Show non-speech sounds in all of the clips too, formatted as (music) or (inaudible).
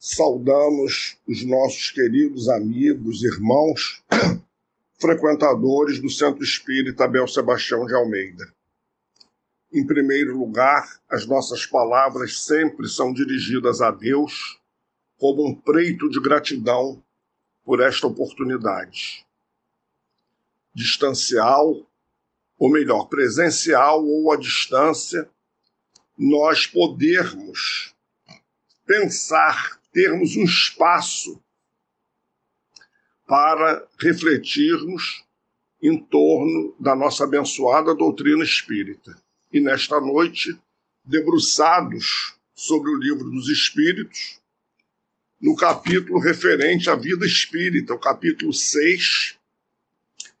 saudamos os nossos queridos amigos, irmãos, (coughs) frequentadores do Centro Espírita Abel Sebastião de Almeida. Em primeiro lugar, as nossas palavras sempre são dirigidas a Deus como um preito de gratidão por esta oportunidade. Distancial, ou melhor, presencial ou à distância, nós podermos pensar termos um espaço para refletirmos em torno da nossa abençoada doutrina espírita. E nesta noite, debruçados sobre o livro dos Espíritos, no capítulo referente à vida espírita, o capítulo 6,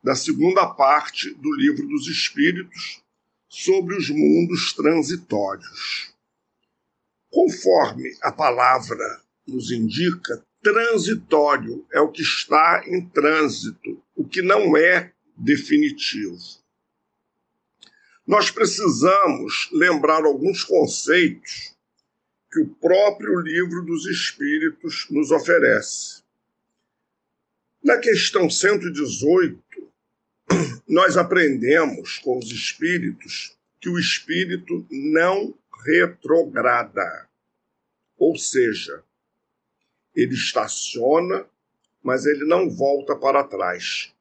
da segunda parte do livro dos Espíritos, sobre os mundos transitórios. Conforme a palavra nos indica, transitório é o que está em trânsito, o que não é definitivo. Nós precisamos lembrar alguns conceitos que o próprio livro dos Espíritos nos oferece. Na questão 118, (clears throat) nós aprendemos com os Espíritos que o Espírito não retrograda. Ou seja, ele estaciona, mas ele não volta para trás.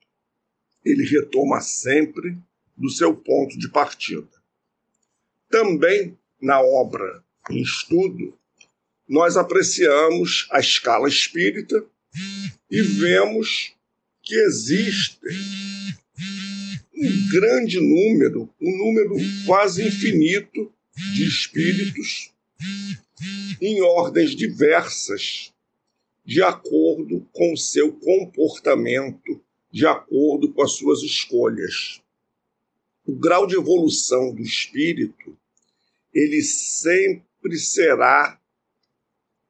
Ele retoma sempre do seu ponto de partida. Também na obra em estudo, nós apreciamos a escala espírita e vemos que existem um grande número, um número quase infinito de espíritos em ordens diversas de acordo com o seu comportamento, de acordo com as suas escolhas. O grau de evolução do espírito, ele sempre será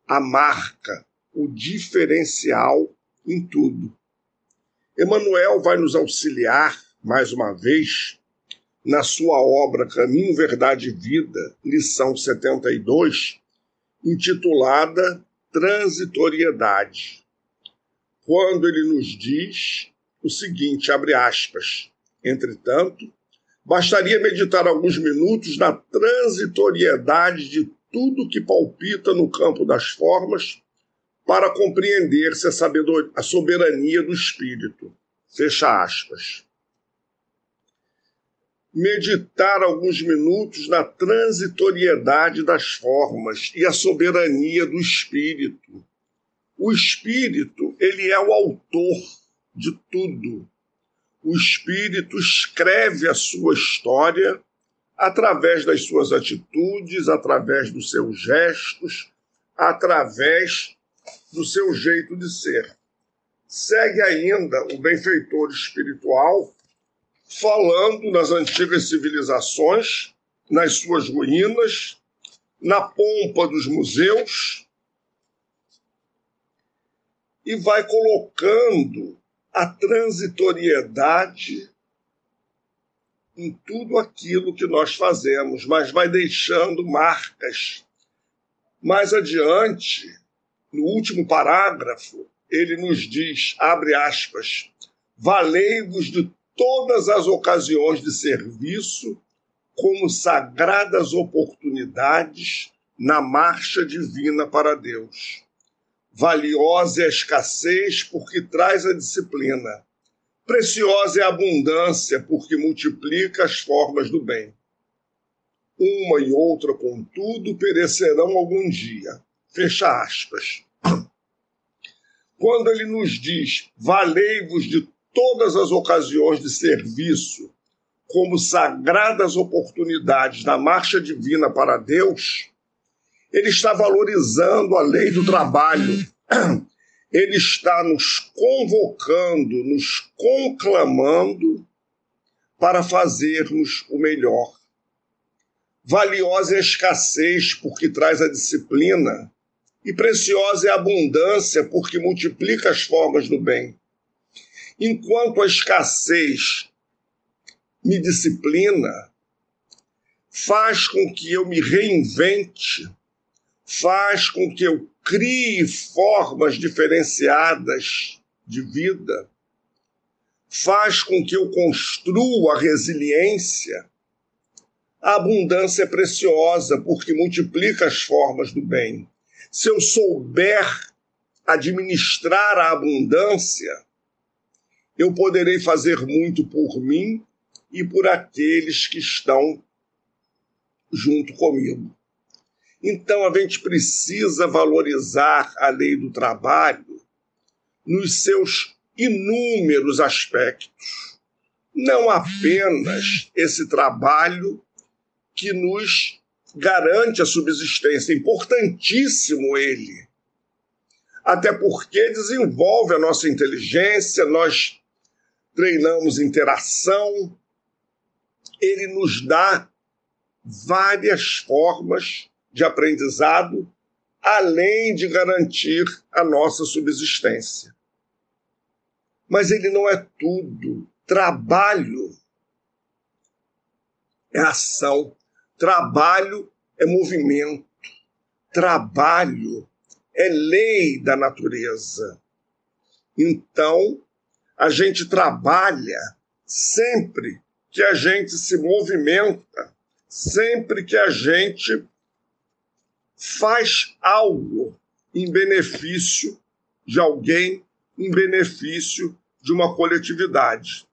a marca, o diferencial em tudo. Emmanuel vai nos auxiliar, mais uma vez, na sua obra Caminho, Verdade e Vida, lição 72, intitulada transitoriedade, quando ele nos diz o seguinte, abre aspas, entretanto, bastaria meditar alguns minutos na transitoriedade de tudo que palpita no campo das formas para compreender-se a, a soberania do espírito. Fecha aspas meditar alguns minutos na transitoriedade das formas e a soberania do espírito. O espírito, ele é o autor de tudo. O espírito escreve a sua história através das suas atitudes, através dos seus gestos, através do seu jeito de ser. Segue ainda o benfeitor espiritual falando nas antigas civilizações, nas suas ruínas, na pompa dos museus, e vai colocando a transitoriedade em tudo aquilo que nós fazemos, mas vai deixando marcas. Mais adiante, no último parágrafo, ele nos diz, abre aspas, valei-vos de todas as ocasiões de serviço como sagradas oportunidades na marcha divina para Deus. Valiosa é a escassez porque traz a disciplina. Preciosa é a abundância porque multiplica as formas do bem. Uma e outra, contudo, perecerão algum dia. Fecha aspas. Quando ele nos diz: valei-vos de todas as ocasiões de serviço como sagradas oportunidades na marcha divina para Deus, ele está valorizando a lei do trabalho. (clears throat) Ele está nos convocando, nos conclamando para fazermos o melhor. Valiosa é a escassez, porque traz a disciplina, e preciosa é a abundância, porque multiplica as formas do bem. Enquanto a escassez me disciplina, faz com que eu me reinvente, faz com que eu crie formas diferenciadas de vida, faz com que eu construa a resiliência. A abundância é preciosa porque multiplica as formas do bem. Se eu souber administrar a abundância, eu poderei fazer muito por mim e por aqueles que estão junto comigo. Então a gente precisa valorizar a lei do trabalho nos seus inúmeros aspectos. Não apenas esse trabalho que nos garante a subsistência, importantíssimo ele. Até porque desenvolve a nossa inteligência, nós treinamos interação, ele nos dá várias formas de aprendizado, além de garantir a nossa subsistência. Mas ele não é tudo. Trabalho é ação, trabalho é movimento, trabalho é lei da natureza. Então, a gente trabalha sempre que a gente se movimenta, sempre que a gente faz algo em benefício de alguém, em benefício de uma coletividade.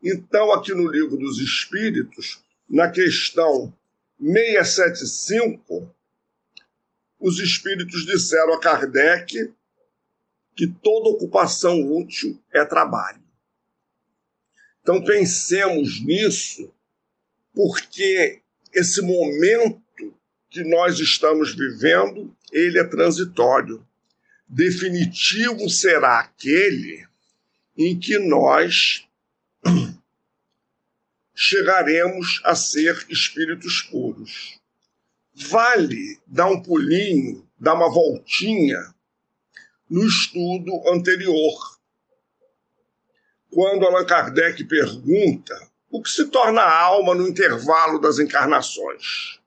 Então, aqui no Livro dos Espíritos, na questão 675, os espíritos disseram a Kardec que toda ocupação útil é trabalho. Então, pensemos nisso, porque esse momento que nós estamos vivendo, ele é transitório. Definitivo será aquele em que nós (clears throat) chegaremos a ser espíritos puros. Vale dar um pulinho, dar uma voltinha no estudo anterior. Quando Allan Kardec pergunta o que se torna alma no intervalo das encarnações.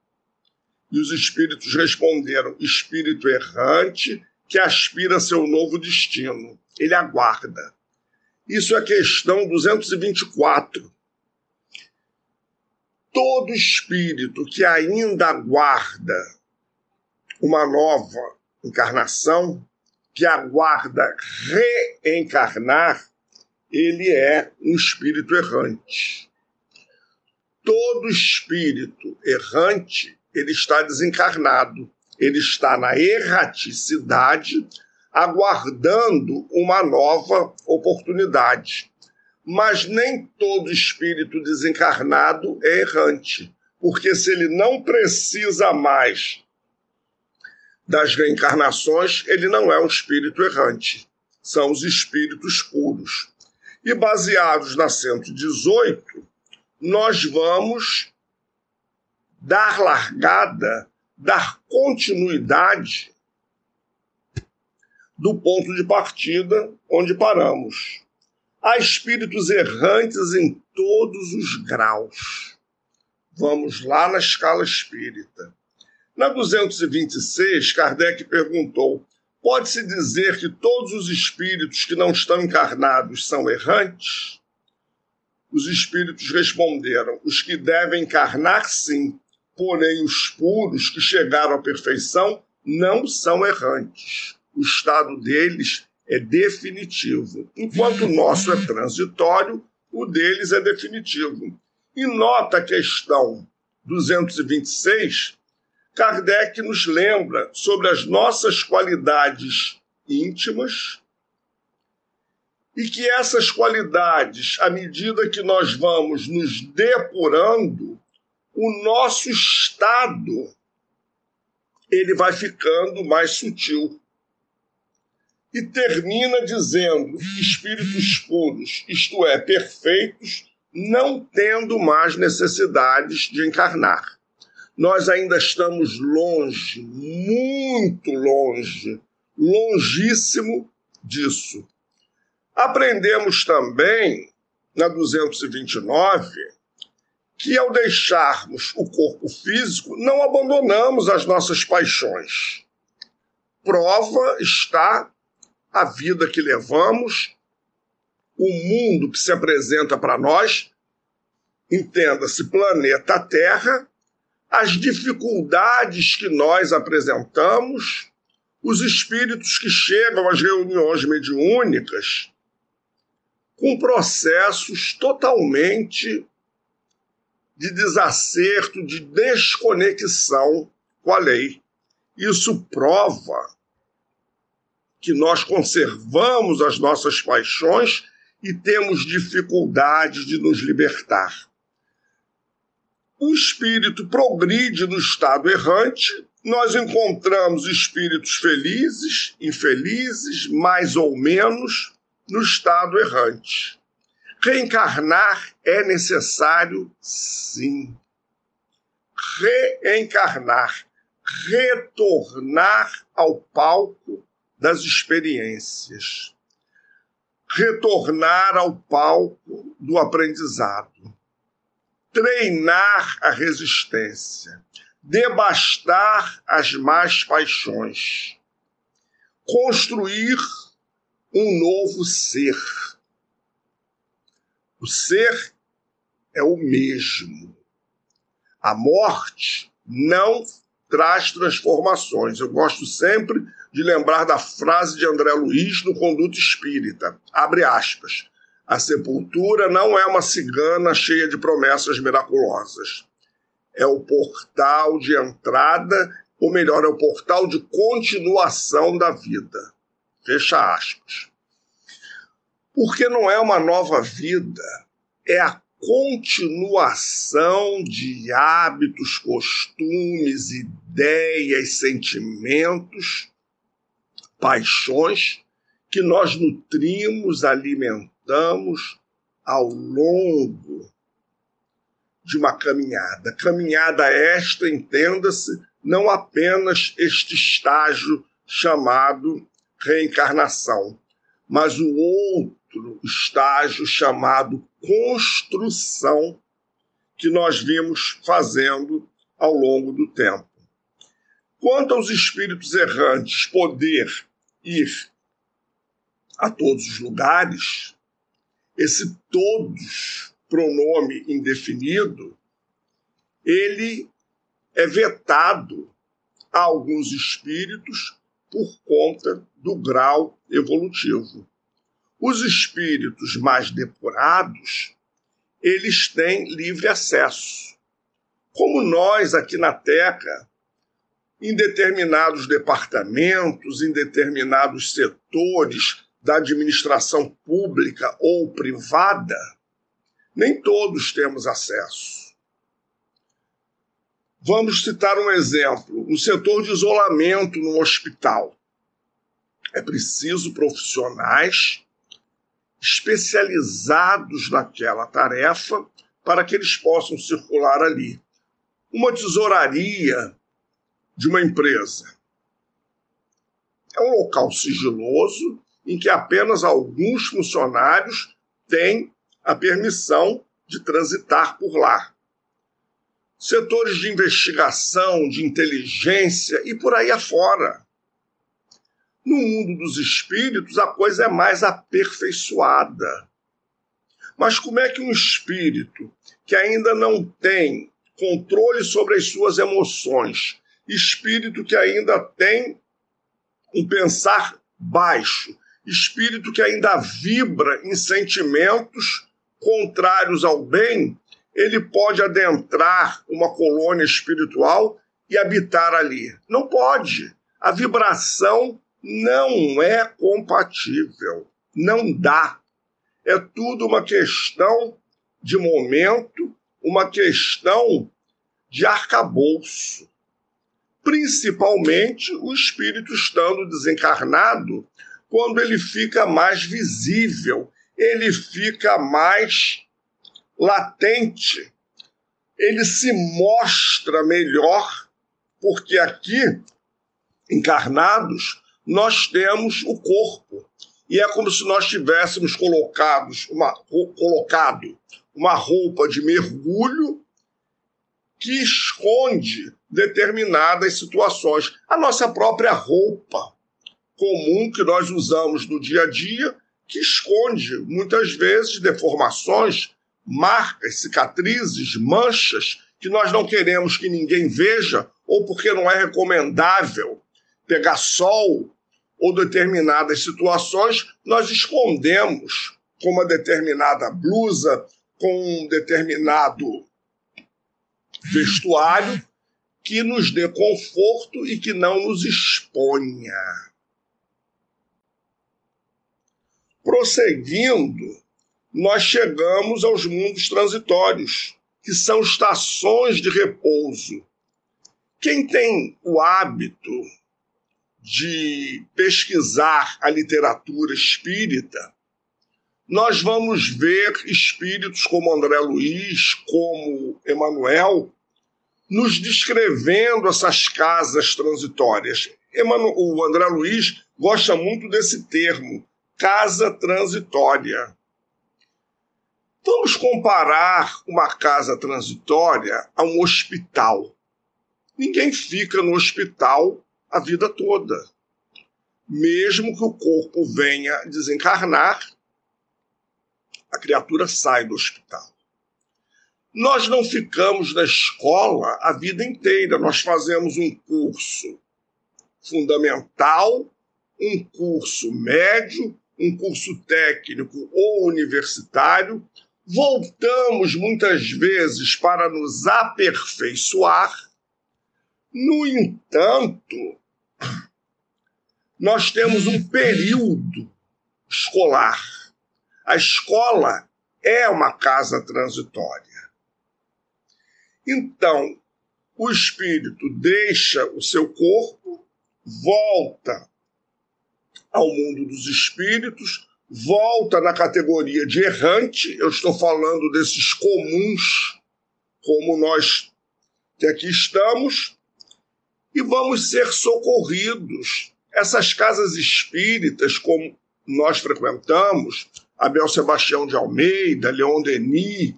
E os espíritos responderam: espírito errante que aspira a seu novo destino. Ele aguarda. Isso é a questão 224. Todo espírito que ainda aguarda uma nova encarnação, que aguarda reencarnar, ele é um espírito errante. Todo espírito errante ele está desencarnado, ele está na erraticidade, aguardando uma nova oportunidade. Mas nem todo espírito desencarnado é errante, porque se ele não precisa mais das reencarnações, ele não é um espírito errante. São os espíritos puros. E baseados na 118, nós vamos dar largada, dar continuidade do ponto de partida onde paramos. Há espíritos errantes em todos os graus. Vamos lá na escala espírita. Na 226, Kardec perguntou: pode-se dizer que todos os espíritos que não estão encarnados são errantes? Os espíritos responderam: os que devem encarnar, sim, Porém, os puros que chegaram à perfeição não são errantes. O estado deles é definitivo. Enquanto o nosso é transitório, o deles é definitivo. E nota a questão 226, Kardec nos lembra sobre as nossas qualidades íntimas e que essas qualidades, à medida que nós vamos nos depurando, o nosso estado ele vai ficando mais sutil. E termina dizendo: espíritos puros, isto é, perfeitos, não tendo mais necessidades de encarnar. Nós ainda estamos longe, muito longe, longíssimo disso. Aprendemos também, na 229, que ao deixarmos o corpo físico, não abandonamos as nossas paixões. Prova está a vida que levamos, o mundo que se apresenta para nós, entenda-se planeta Terra, as dificuldades que nós apresentamos, os espíritos que chegam às reuniões mediúnicas com processos totalmente de desacerto, de desconexão com a lei. Isso prova que nós conservamos as nossas paixões e temos dificuldade de nos libertar. O espírito progride no estado errante, nós encontramos espíritos felizes, infelizes, mais ou menos, no estado errante. Reencarnar é necessário, sim. Reencarnar, retornar ao palco das experiências, retornar ao palco do aprendizado, treinar a resistência, debastar as más paixões, construir um novo ser o ser é o mesmo. A morte não traz transformações. Eu gosto sempre de lembrar da frase de André Luiz no Conduto Espírita. Abre aspas. A sepultura não é uma cigana cheia de promessas miraculosas. É o portal de entrada, ou melhor, é o portal de continuação da vida. Fecha aspas porque não é uma nova vida, é a continuação de hábitos, costumes, ideias, sentimentos, paixões que nós nutrimos, alimentamos ao longo de uma caminhada. Caminhada esta, entenda-se, não apenas este estágio chamado reencarnação, mas o outro estágio chamado construção que nós vimos fazendo ao longo do tempo. Quanto aos espíritos errantes poder ir a todos os lugares, esse todos, pronome indefinido, ele é vetado a alguns espíritos por conta do grau evolutivo. Os espíritos mais depurados, eles têm livre acesso. Como nós aqui na Terra, em determinados departamentos, em determinados setores da administração pública ou privada, nem todos temos acesso. Vamos citar um exemplo: no setor de isolamento no hospital. É preciso profissionais especializados naquela tarefa para que eles possam circular ali. Uma tesouraria de uma empresa é um local sigiloso em que apenas alguns funcionários têm a permissão de transitar por lá. Setores de investigação, de inteligência e por aí afora. No mundo dos espíritos, a coisa é mais aperfeiçoada. Mas como é que um espírito que ainda não tem controle sobre as suas emoções, espírito que ainda tem um pensar baixo, espírito que ainda vibra em sentimentos contrários ao bem, ele pode adentrar uma colônia espiritual e habitar ali. Não pode. A vibração não é compatível, não dá. É tudo uma questão de momento, uma questão de arcabouço. Principalmente o espírito estando desencarnado, quando ele fica mais visível, ele fica mais latente, ele se mostra melhor, porque aqui, encarnados, nós temos o corpo. E é como se nós tivéssemos colocados uma, colocado uma roupa de mergulho que esconde determinadas situações. A nossa própria roupa comum que nós usamos no dia a dia, que esconde muitas vezes deformações, marcas, cicatrizes, manchas que nós não queremos que ninguém veja ou porque não é recomendável pegar sol ou determinadas situações, nós escondemos com uma determinada blusa, com um determinado vestuário que nos dê conforto e que não nos exponha. Prosseguindo, nós chegamos aos mundos transitórios, que são estações de repouso. Quem tem o hábito de pesquisar a literatura espírita, nós vamos ver espíritos como André Luiz, como Emanuel, nos descrevendo essas casas transitórias. O André Luiz gosta muito desse termo, casa transitória. Vamos comparar uma casa transitória a um hospital. Ninguém fica no hospital a vida toda. Mesmo que o corpo venha desencarnar, a criatura sai do hospital. Nós não ficamos na escola a vida inteira, nós fazemos um curso fundamental, um curso médio, um curso técnico ou universitário, voltamos muitas vezes para nos aperfeiçoar. No entanto, nós temos um período escolar. A escola é uma casa transitória. Então, o espírito deixa o seu corpo, volta ao mundo dos espíritos, volta na categoria de errante, eu estou falando desses comuns, como nós que aqui estamos, e vamos ser socorridos. Essas casas espíritas, como nós frequentamos, Abel Sebastião de Almeida, Leon Denis,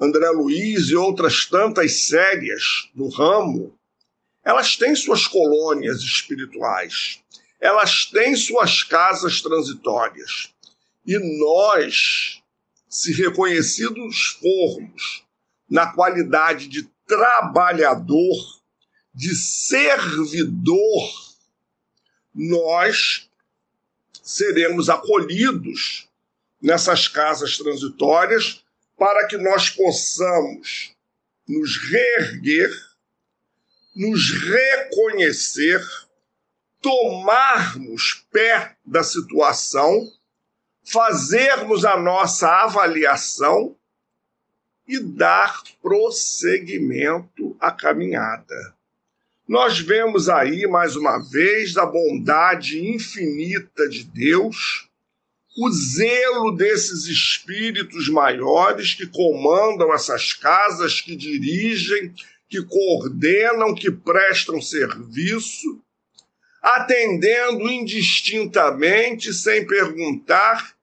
André Luiz e outras tantas sérias do ramo, elas têm suas colônias espirituais elas têm suas casas transitórias. E nós, se reconhecidos formos na qualidade de trabalhador, de servidor, nós seremos acolhidos nessas casas transitórias para que nós possamos nos reerguer, nos reconhecer tomarmos pé da situação, fazermos a nossa avaliação e dar prosseguimento à caminhada. Nós vemos aí, mais uma vez, a bondade infinita de Deus, o zelo desses espíritos maiores que comandam essas casas, que dirigem, que coordenam, que prestam serviço atendendo indistintamente, sem perguntar: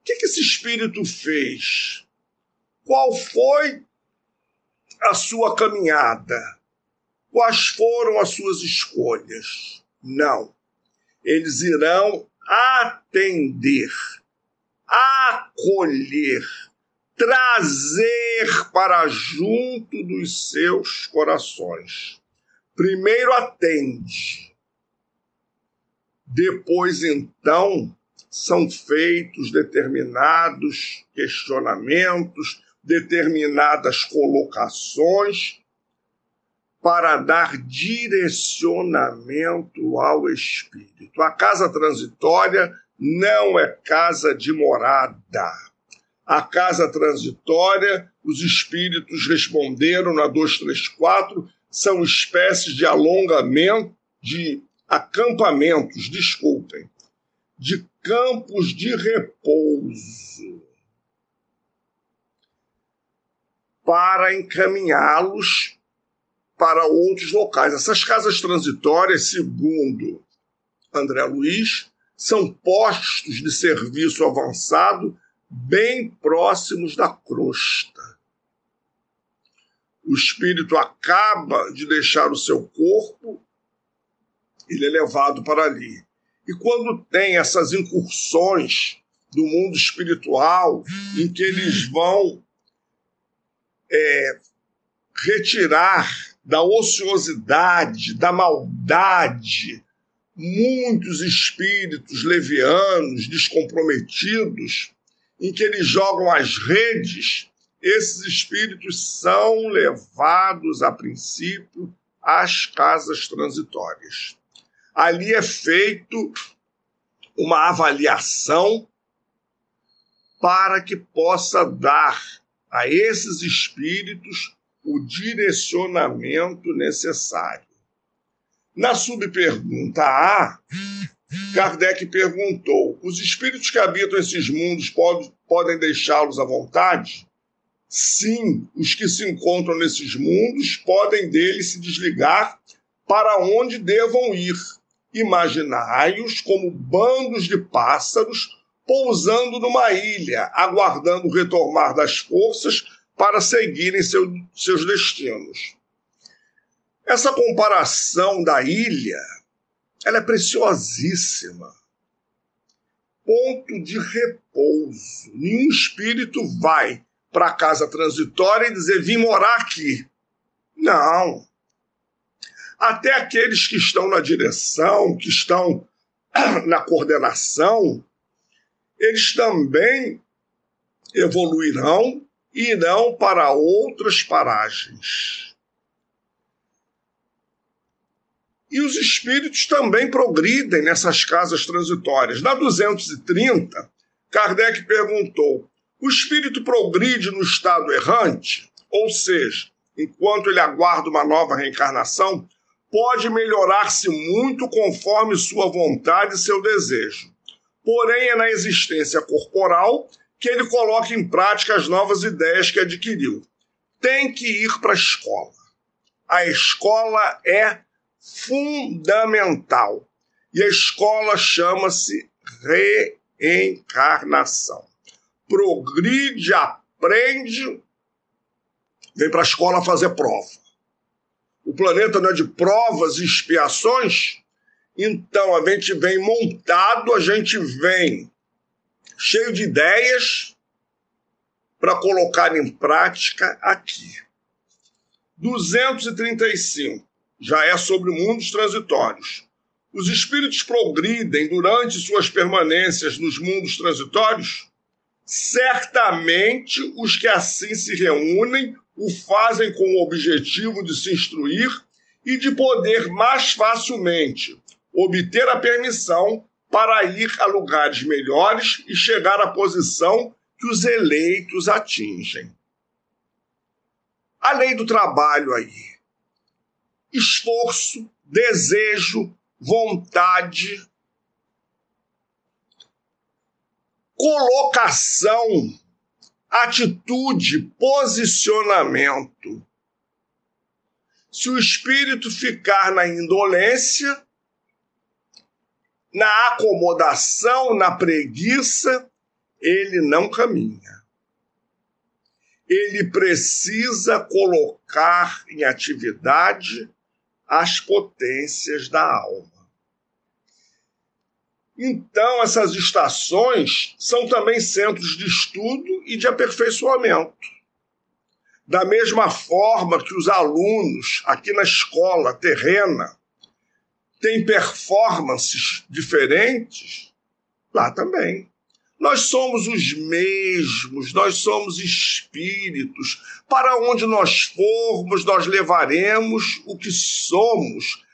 o que, esse espírito fez? Qual foi a sua caminhada? Quais foram as suas escolhas? Não. Eles irão atender, acolher, trazer para junto dos seus corações. Primeiro atende, depois, então, são feitos determinados questionamentos, determinadas colocações para dar direcionamento ao espírito. A casa transitória não é casa de morada. A casa transitória, os espíritos responderam na 234, são espécies de alongamento, de acampamentos, desculpem, de campos de repouso para encaminhá-los para outros locais. Essas casas transitórias, segundo André Luiz, são postos de serviço avançado bem próximos da crosta. o espírito acaba de deixar o seu corpo, ele é levado para ali. E quando tem essas incursões do mundo espiritual, em que eles vão é, retirar da ociosidade, da maldade, muitos espíritos levianos, descomprometidos, em que eles jogam as redes, esses espíritos são levados, a princípio, às casas transitórias. Ali é feito uma avaliação para que possa dar a esses espíritos o direcionamento necessário. Na subpergunta A, Kardec perguntou: os espíritos que habitam esses mundos pode, podem deixá-los à vontade? Sim, os que se encontram nesses mundos podem deles se desligar para onde devam ir. Imaginai-os como bandos de pássaros pousando numa ilha, aguardando o retomar das forças para seguirem seu, seus destinos. Essa comparação da ilha, ela é preciosíssima. Ponto de repouso. Nenhum espírito vai para a casa transitória e dizer: vim morar aqui. Não. Até aqueles que estão na direção, que estão (clears throat) na coordenação, eles também evoluirão e irão para outras paragens. E os espíritos também progridem nessas casas transitórias. Na 230, Kardec perguntou: o espírito progride no estado errante? Ou seja, enquanto ele aguarda uma nova reencarnação, pode melhorar-se muito conforme sua vontade e seu desejo. Porém, é na existência corporal que ele coloca em prática as novas ideias que adquiriu. Tem que ir para a escola. A escola é fundamental. E a escola chama-se reencarnação. Progride, aprende, vem para a escola fazer prova. O planeta não é de provas e expiações? Então a gente vem montado, a gente vem cheio de ideias para colocar em prática aqui. 235 já é sobre mundos transitórios. Os espíritos progridem durante suas permanências nos mundos transitórios? Certamente os que assim se reúnem o fazem com o objetivo de se instruir e de poder mais facilmente obter a permissão para ir a lugares melhores e chegar à posição que os eleitos atingem. A lei do trabalho aí. Esforço, desejo, vontade, colocação, atitude, posicionamento. Se o espírito ficar na indolência, na acomodação, na preguiça, ele não caminha. Ele precisa colocar em atividade as potências da alma. Então, essas estações são também centros de estudo e de aperfeiçoamento. Da mesma forma que os alunos aqui na escola terrena tem performances diferentes, lá também. Nós somos os mesmos, nós somos espíritos. Para onde nós formos, nós levaremos o que somos,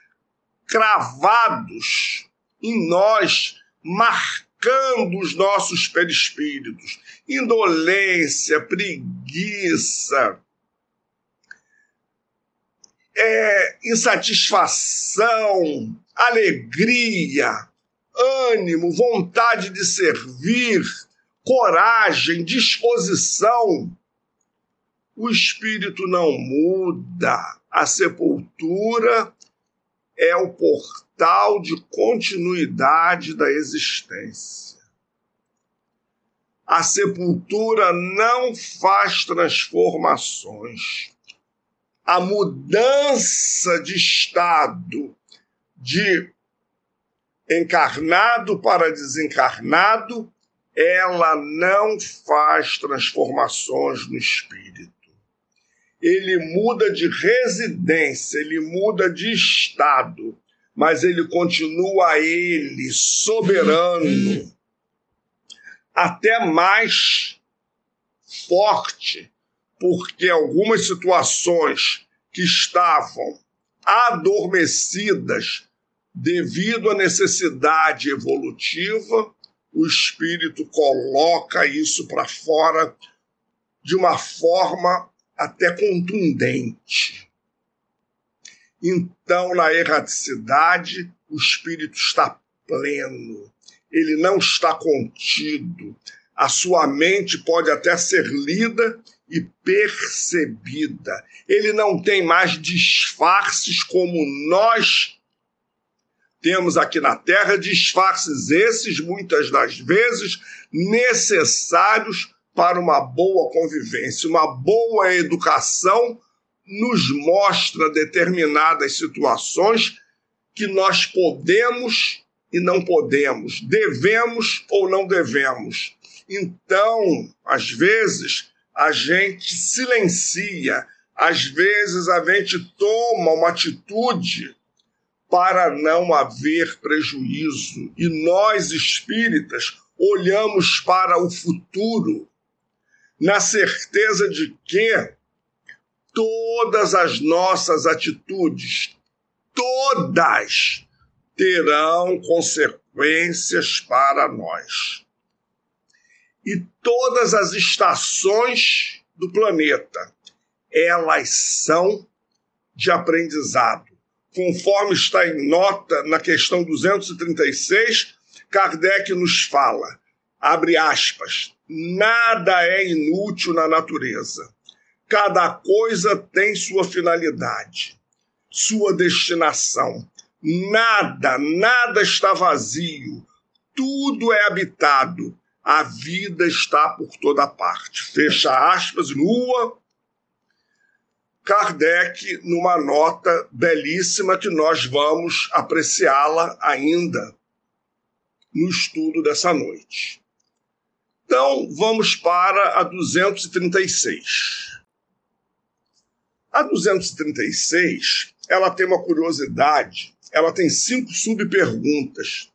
cravados em nós, marcando os nossos perispíritos. Indolência, preguiça, é, insatisfação, alegria, ânimo, vontade de servir, coragem, disposição. O espírito não muda. A sepultura é o portal de continuidade da existência. A sepultura não faz transformações a mudança de estado de encarnado para desencarnado, ela não faz transformações no espírito. Ele muda de residência, ele muda de estado, mas ele continua ele soberano, até mais forte, porque algumas situações que estavam adormecidas devido à necessidade evolutiva, o espírito coloca isso para fora de uma forma até contundente. Então, na erraticidade, o espírito está pleno, ele não está contido. A sua mente pode até ser lida e percebida. Ele não tem mais disfarces como nós temos aqui na Terra, disfarces esses, muitas das vezes, necessários para uma boa convivência, uma boa educação nos mostra determinadas situações que nós podemos e não podemos, devemos ou não devemos. Então, às vezes, a gente silencia, às vezes a gente toma uma atitude para não haver prejuízo. E nós espíritas olhamos para o futuro na certeza de que todas as nossas atitudes, todas, terão consequências para nós. E todas as estações do planeta, elas são de aprendizado conforme está em nota na questão 236, Kardec nos fala, abre aspas, nada é inútil na natureza. Cada coisa tem sua finalidade, sua destinação. Nada, nada está vazio. Tudo é habitado. A vida está por toda parte. Fecha aspas, nua, Kardec numa nota belíssima que nós vamos apreciá-la ainda no estudo dessa noite. Então, vamos para a 236. A 236, ela tem uma curiosidade, ela tem cinco subperguntas.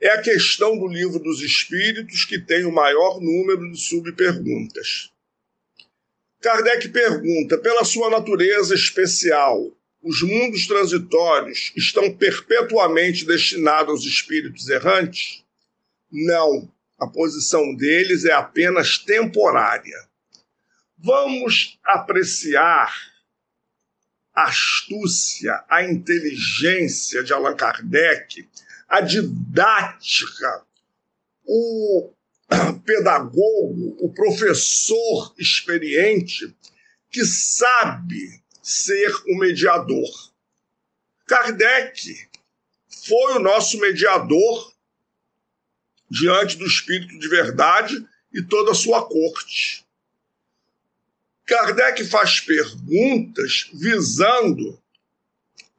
É a questão do livro dos espíritos que tem o maior número de subperguntas. Kardec pergunta: pela sua natureza especial, os mundos transitórios estão perpetuamente destinados aos espíritos errantes? Não, a posição deles é apenas temporária. Vamos apreciar a astúcia, a inteligência de Allan Kardec, a didática, o (clears throat) pedagogo, o professor experiente que sabe ser o mediador. Kardec foi o nosso mediador diante do Espírito de verdade e toda a sua corte. Kardec faz perguntas visando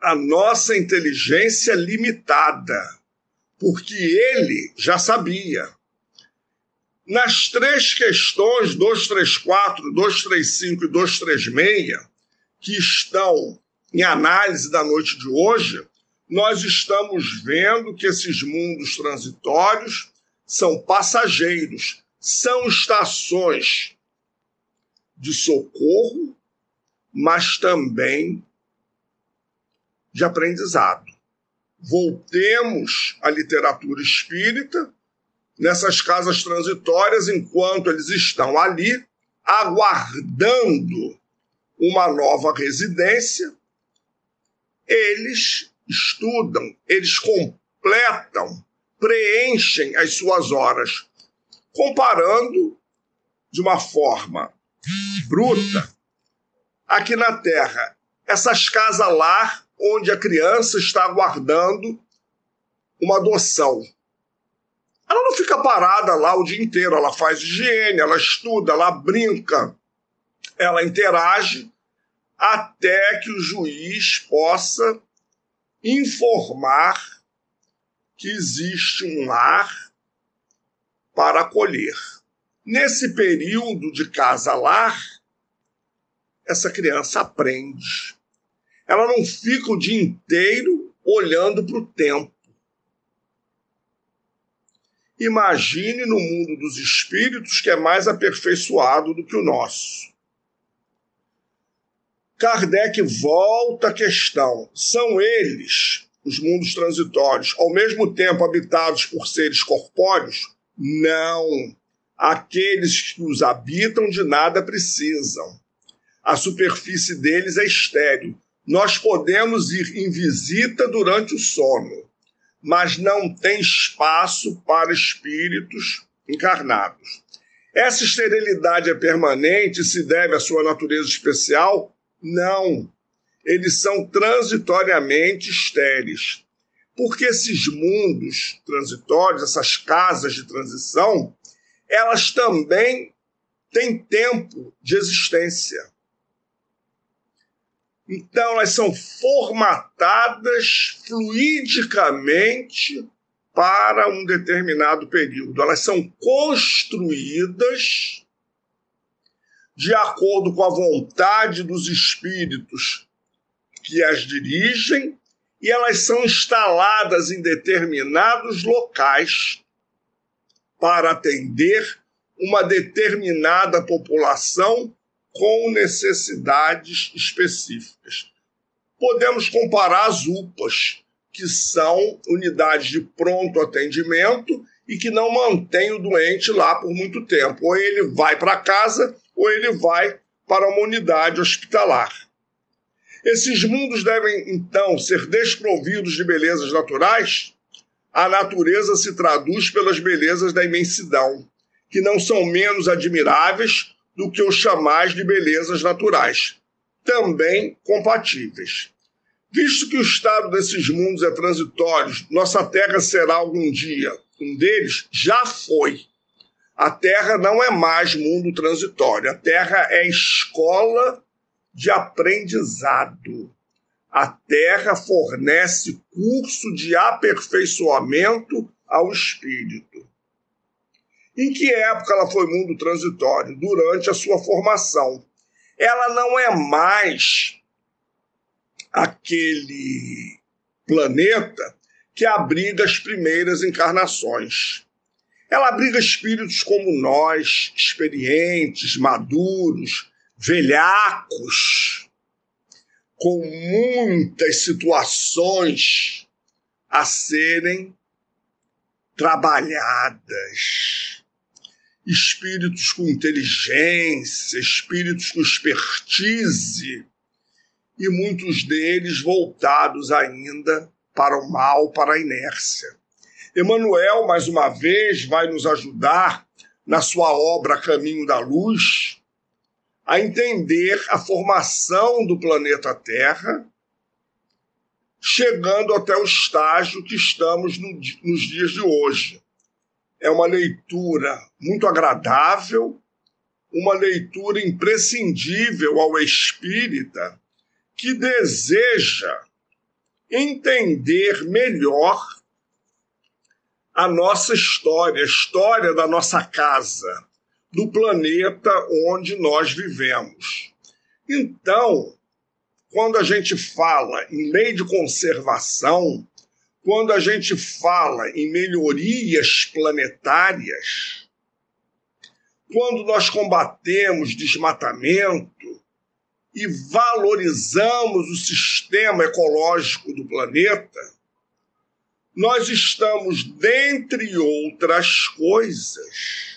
a nossa inteligência limitada, porque ele já sabia. Nas três questões 234, 235 e 236, que estão em análise da noite de hoje, nós estamos vendo que esses mundos transitórios são passageiros, são estações de socorro, mas também de aprendizado. Voltemos à literatura espírita nessas casas transitórias enquanto eles estão ali aguardando uma nova residência. Eles estudam, eles completam, preenchem as suas horas, comparando de uma forma bruta aqui na Terra. Essas casas lá onde a criança está aguardando uma adoção. Ela não fica parada lá o dia inteiro, ela faz higiene, ela estuda, ela brinca, ela interage até que o juiz possa informar que existe um lar para acolher. Nesse período de casa-lar, essa criança aprende. Ela não fica o dia inteiro olhando para o tempo. Imagine no mundo dos espíritos que é mais aperfeiçoado do que o nosso. Kardec volta à questão: são eles, os mundos transitórios, ao mesmo tempo habitados por seres corpóreos? Não. Aqueles que os habitam de nada precisam. A superfície deles é estéril. Nós podemos ir em visita durante o sono, mas não tem espaço para espíritos encarnados. Essa esterilidade é permanente e se deve à sua natureza especial? Não. Eles são transitoriamente estéreis. Porque esses mundos transitórios, essas casas de transição, elas também têm tempo de existência. Então, elas são formatadas fluidicamente para um determinado período. Elas são construídas de acordo com a vontade dos espíritos que as dirigem e elas são instaladas em determinados locais para atender uma determinada população com necessidades específicas. Podemos comparar as UPAs, que são unidades de pronto atendimento e que não mantêm o doente lá por muito tempo. Ou ele vai para casa ou ele vai para uma unidade hospitalar. Esses mundos devem, então, ser desprovidos de belezas naturais? A natureza se traduz pelas belezas da imensidão, que não são menos admiráveis do que os chamais de belezas naturais, também compatíveis. Visto que o estado desses mundos é transitório, nossa Terra será algum dia um deles? Já foi. A Terra não é mais mundo transitório. A Terra é escola de aprendizado. A Terra fornece curso de aperfeiçoamento ao espírito. Em que época ela foi mundo transitório? Durante a sua formação. Ela não é mais aquele planeta que abriga as primeiras encarnações. Ela abriga espíritos como nós, experientes, maduros, velhacos, com muitas situações a serem trabalhadas. Espíritos com inteligência, espíritos com expertise, e muitos deles voltados ainda para o mal, para a inércia. Emmanuel, mais uma vez, vai nos ajudar na sua obra Caminho da Luz a entender a formação do planeta Terra, chegando até o estágio que estamos no, nos dias de hoje. É uma leitura muito agradável, uma leitura imprescindível ao espírita que deseja entender melhor a nossa história, a história da nossa casa, do planeta onde nós vivemos. Então, quando a gente fala em lei de conservação, quando a gente fala em melhorias planetárias, quando nós combatemos desmatamento e valorizamos o sistema ecológico do planeta, nós estamos, dentre outras coisas,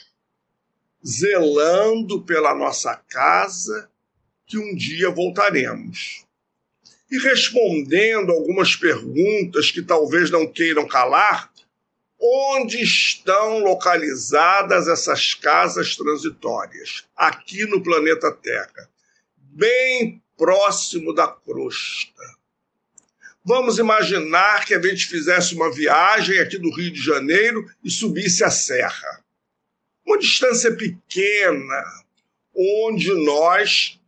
zelando pela nossa casa que um dia voltaremos. E respondendo algumas perguntas que talvez não queiram calar, onde estão localizadas essas casas transitórias? Aqui no planeta Terra, bem próximo da crosta Vamos imaginar que a gente fizesse uma viagem aqui do Rio de Janeiro e subisse a serra. Uma distância pequena, onde nós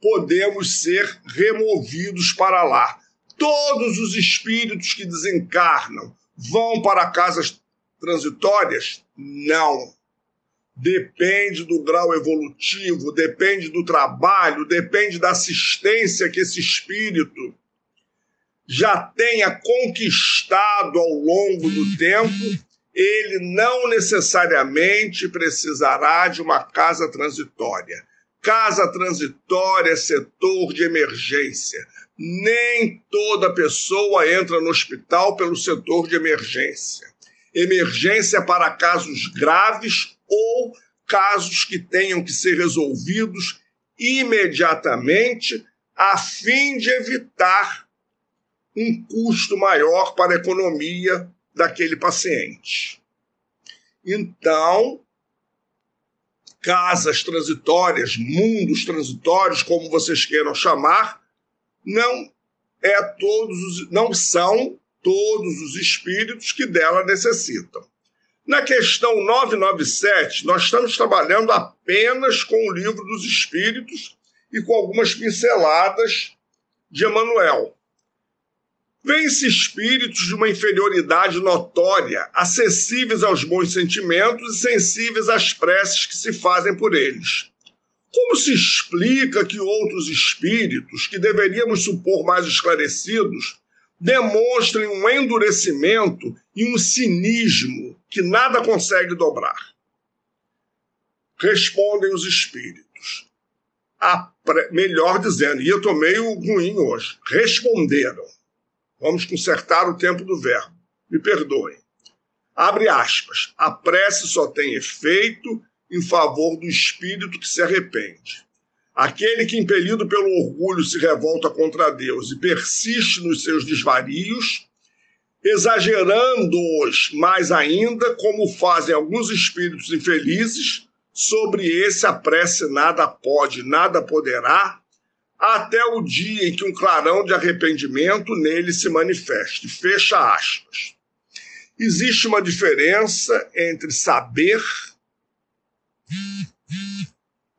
podemos ser removidos para lá. Todos os espíritos que desencarnam vão para casas transitórias? Não. Depende do grau evolutivo, depende do trabalho, depende da assistência que esse espírito já tenha conquistado ao longo do tempo, ele não necessariamente precisará de uma casa transitória. Casa transitória é setor de emergência. Nem toda pessoa entra no hospital pelo setor de emergência. Emergência para casos graves ou casos que tenham que ser resolvidos imediatamente a fim de evitar um custo maior para a economia daquele paciente. Então, casas transitórias, mundos transitórios, como vocês queiram chamar, não é todos os, não são todos os espíritos que dela necessitam. Na questão 997, nós estamos trabalhando apenas com o livro dos espíritos e com algumas pinceladas de Emmanuel. Vêm-se espíritos de uma inferioridade notória, acessíveis aos bons sentimentos e sensíveis às preces que se fazem por eles. Como se explica que outros espíritos, que deveríamos supor mais esclarecidos, demonstrem um endurecimento e um cinismo que nada consegue dobrar? Respondem os espíritos. Pre... Melhor dizendo, e eu estou meio ruim hoje, responderam Vamos consertar o tempo do verbo. Me perdoem. Abre aspas. A prece só tem efeito em favor do espírito que se arrepende. Aquele que, impelido pelo orgulho, se revolta contra Deus e persiste nos seus desvarios, exagerando-os mais ainda, como fazem alguns espíritos infelizes, sobre esse a prece nada pode, nada poderá, até o dia em que um clarão de arrependimento nele se manifeste. Fecha aspas. Existe uma diferença entre saber,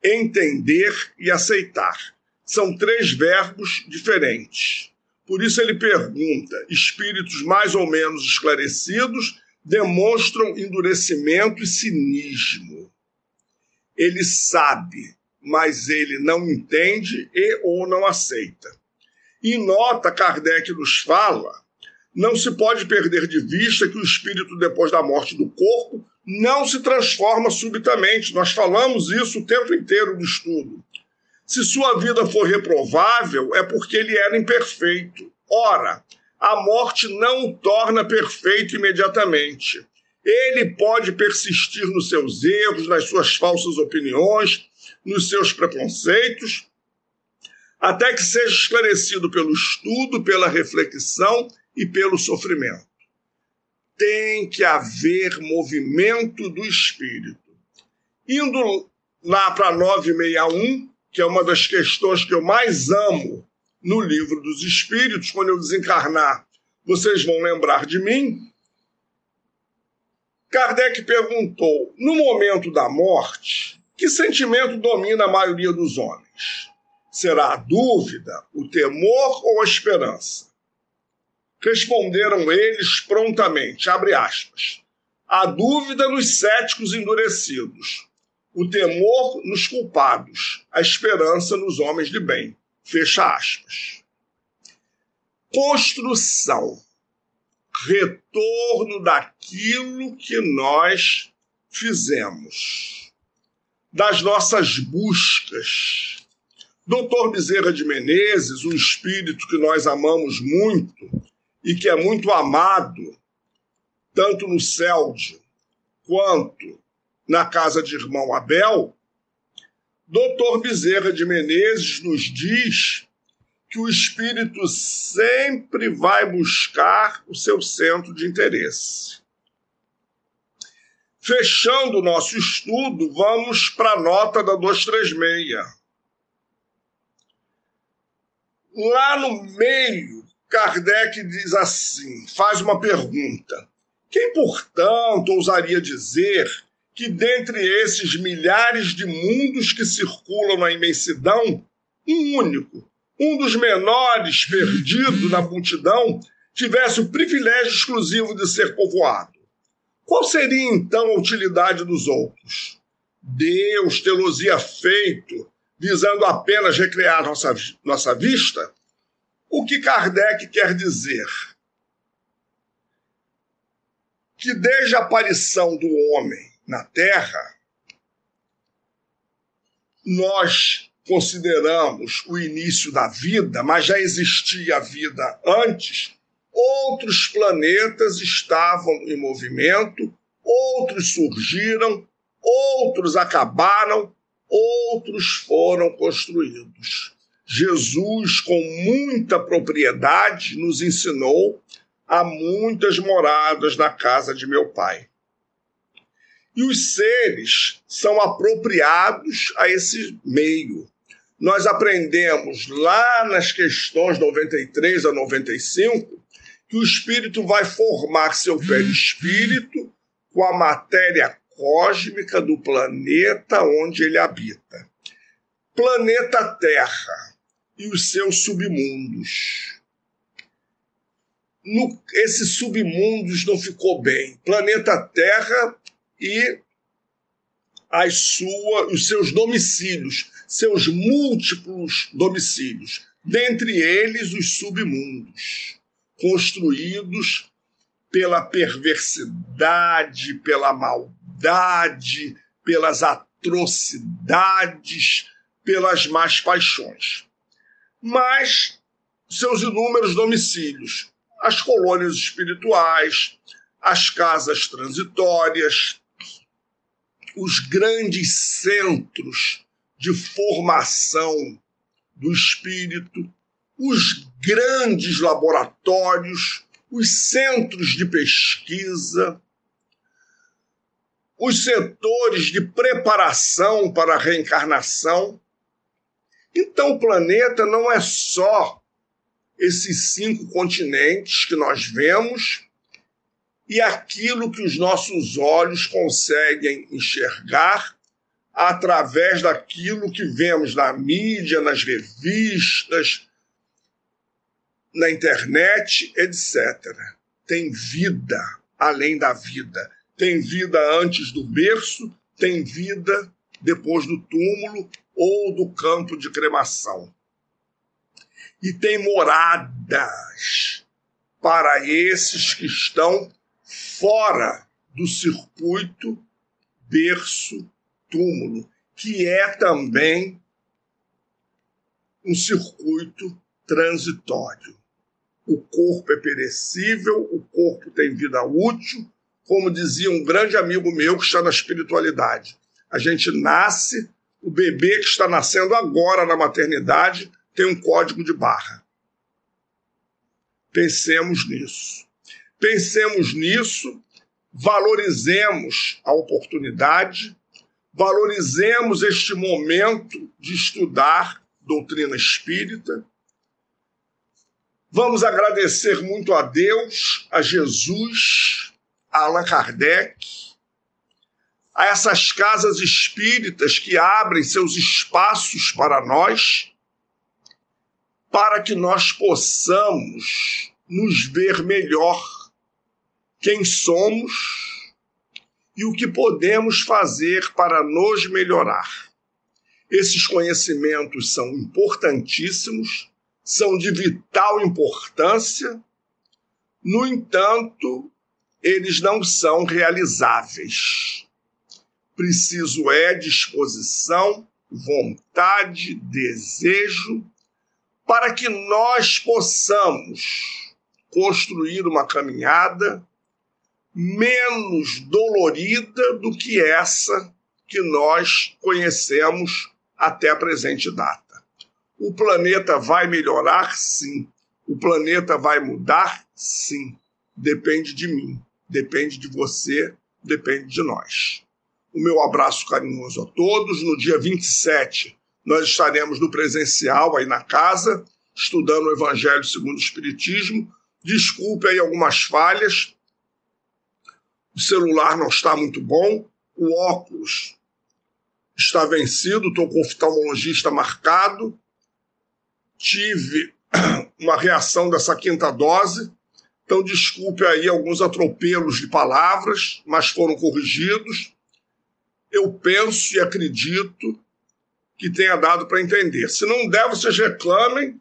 entender e aceitar. São três verbos diferentes. Por isso ele pergunta: espíritos mais ou menos esclarecidos demonstram endurecimento e cinismo. Ele sabe, mas ele não entende e ou não aceita. E nota, Kardec nos fala, não se pode perder de vista que o espírito, depois da morte do corpo, não se transforma subitamente. Nós falamos isso o tempo inteiro no estudo. Se sua vida for reprovável, é porque ele era imperfeito. Ora, a morte não o torna perfeito imediatamente. Ele pode persistir nos seus erros, nas suas falsas opiniões, nos seus preconceitos, até que seja esclarecido pelo estudo, pela reflexão e pelo sofrimento. Tem que haver movimento do espírito. Indo lá para 961, que é uma das questões que eu mais amo no livro dos Espíritos, quando eu desencarnar, vocês vão lembrar de mim. Kardec perguntou: no momento da morte, que sentimento domina a maioria dos homens? Será a dúvida, o temor ou a esperança? Responderam eles prontamente, abre aspas, a dúvida nos céticos endurecidos, o temor nos culpados, a esperança nos homens de bem. Fecha aspas. Construção. Retorno daquilo que nós fizemos das nossas buscas. Doutor Bezerra de Menezes, um espírito que nós amamos muito e que é muito amado, tanto no CELD quanto na casa de irmão Abel, Doutor Bezerra de Menezes nos diz que o espírito sempre vai buscar o seu centro de interesse. Fechando o nosso estudo, vamos para a nota da 236. Lá no meio, Kardec diz assim: faz uma pergunta. Quem, portanto, ousaria dizer que dentre esses milhares de mundos que circulam na imensidão, um único, um dos menores perdido na multidão, tivesse o privilégio exclusivo de ser povoado. Qual seria então a utilidade dos outros? Deus tê-los-ia feito visando apenas recrear nossa, nossa vista? O que Kardec quer dizer? Que desde a aparição do homem na Terra, nós consideramos o início da vida, mas já existia a vida antes, outros planetas estavam em movimento, outros surgiram, outros acabaram, outros foram construídos. Jesus, com muita propriedade, nos ensinou há muitas moradas na casa de meu pai. E os seres são apropriados a esse meio. Nós aprendemos lá nas questões 93 a 95 que o espírito vai formar seu perispírito com a matéria cósmica do planeta onde ele habita. Planeta Terra e os seus submundos. No, esses submundos não ficou bem. Planeta Terra e as sua, os seus domicílios, seus múltiplos domicílios, dentre eles os submundos, construídos pela perversidade, pela maldade, pelas atrocidades, pelas más paixões. Mas seus inúmeros domicílios, as colônias espirituais, as casas transitórias, os grandes centros de formação do espírito, os grandes laboratórios, os centros de pesquisa, os setores de preparação para a reencarnação. Então, o planeta não é só esses cinco continentes que nós vemos e aquilo que os nossos olhos conseguem enxergar através daquilo que vemos na mídia, nas revistas, na internet, etc. Tem vida além da vida. Tem vida antes do berço, tem vida depois do túmulo ou do campo de cremação. E tem moradas para esses que estão fora do circuito berço-túmulo, que é também um circuito transitório. O corpo é perecível, o corpo tem vida útil, como dizia um grande amigo meu que está na espiritualidade. A gente nasce, o bebê que está nascendo agora na maternidade tem um código de barra. Pensemos nisso. Pensemos nisso, valorizemos a oportunidade, valorizemos este momento de estudar doutrina espírita. Vamos agradecer muito a Deus, a Jesus, a Allan Kardec, a essas casas espíritas que abrem seus espaços para nós, para que nós possamos nos ver melhor quem somos e o que podemos fazer para nos melhorar. Esses conhecimentos são importantíssimos, são de vital importância, no entanto, eles não são realizáveis. Preciso é disposição, vontade, desejo, para que nós possamos construir uma caminhada menos dolorida do que essa que nós conhecemos até a presente data. O planeta vai melhorar? Sim. O planeta vai mudar? Sim. Depende de mim, depende de você, depende de nós. O meu abraço carinhoso a todos. No dia 27, nós estaremos no presencial aí na casa, estudando o Evangelho segundo o Espiritismo. Desculpe aí algumas falhas, o celular não está muito bom, o óculos está vencido, estou com oftalmologista marcado, tive (clears throat) uma reação dessa quinta dose, então desculpe aí alguns atropelos de palavras, mas foram corrigidos. Eu penso e acredito que tenha dado para entender. Se não der, vocês reclamem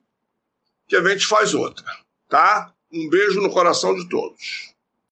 que a gente faz outra, tá? Um beijo no coração de todos.